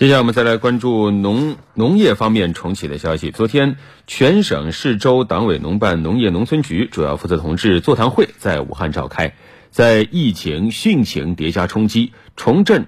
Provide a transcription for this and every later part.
接下来我们再来关注农农业方面重启的消息。昨天，全省市州党委农办农业农村局主要负责同志座谈会在武汉召开。在疫情汛情叠加冲击、重振、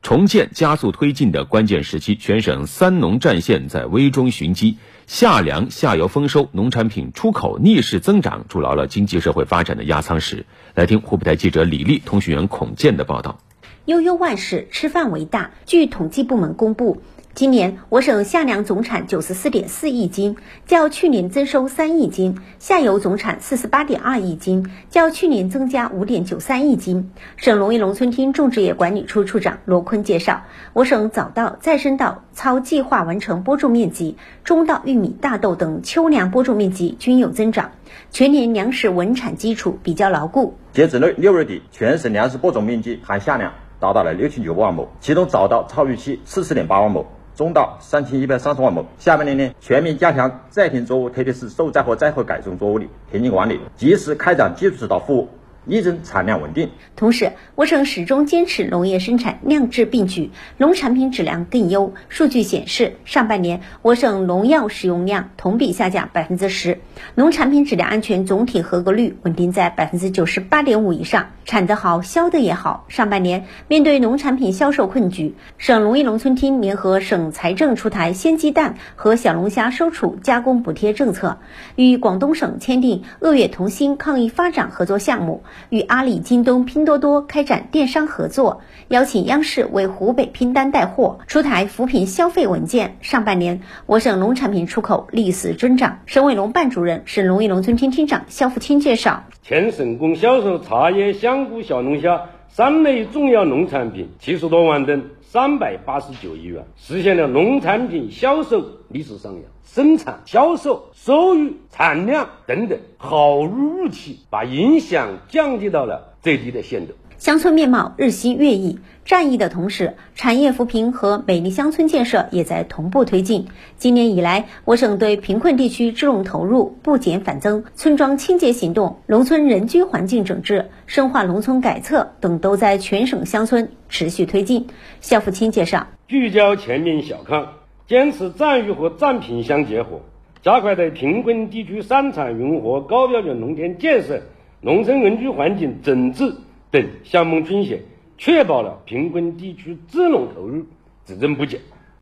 重建加速推进的关键时期，全省三农战线在危中寻机，夏粮下游丰收，农产品出口逆势增长，筑牢了经济社会发展的压舱石。来听湖北台记者李丽、通讯员孔健的报道。悠悠万事，吃饭为大。据统计部门公布，今年我省夏粮总产九十四点四亿斤，较去年增收三亿斤；下游总产四十八点二亿斤，较去年增加五点九三亿斤。省农业农村厅种植业管理处处长罗坤介绍，我省早稻、再生稻超计划完成播种面积，中稻、玉米、大豆等秋粮播种面积均有增长，全年粮食稳产基础比较牢固。截止六六月底，全省粮食播种面积含夏粮。达到了六千九百万亩，其中早稻超预期四十点八万亩，中稻三千一百三十万亩。下半年呢，全面加强在田作物，特别是受灾和灾后改种作物的田间管理，及时开展技术指导服务。力争产量稳定。同时，我省始终坚持农业生产量质并举，农产品质量更优。数据显示，上半年我省农药使用量同比下降百分之十，农产品质量安全总体合格率稳定在百分之九十八点五以上，产得好，销得也好。上半年，面对农产品销售困局，省农业农村厅联合省财政出台鲜鸡蛋和小龙虾收储加工补贴政策，与广东省签订鄂粤同心抗疫发展合作项目。与阿里、京东、拼多多开展电商合作，邀请央视为湖北拼单带货，出台扶贫消费文件。上半年，我省农产品出口逆势增长。省委农办主任、省农业农村厅厅长肖富清介绍，全省共销售茶叶、香菇、小龙虾三类重要农产品七十多万吨，三百八十九亿元，实现了农产品销售历史上扬。生产、销售、收入、产量等等，好于预期，把影响降低到了最低的限度。乡村面貌日新月异，战役的同时，产业扶贫和美丽乡村建设也在同步推进。今年以来，我省对贫困地区支农投入不减反增，村庄清洁行动、农村人居环境整治、深化农村改策等都在全省乡村持续推进。肖福清介绍，聚焦全面小康。坚持战育和战贫相结合，加快对贫困地区三产融合、高标准农田建设、农村人居环境整治等项目倾斜，确保了贫困地区支农投入只增不减。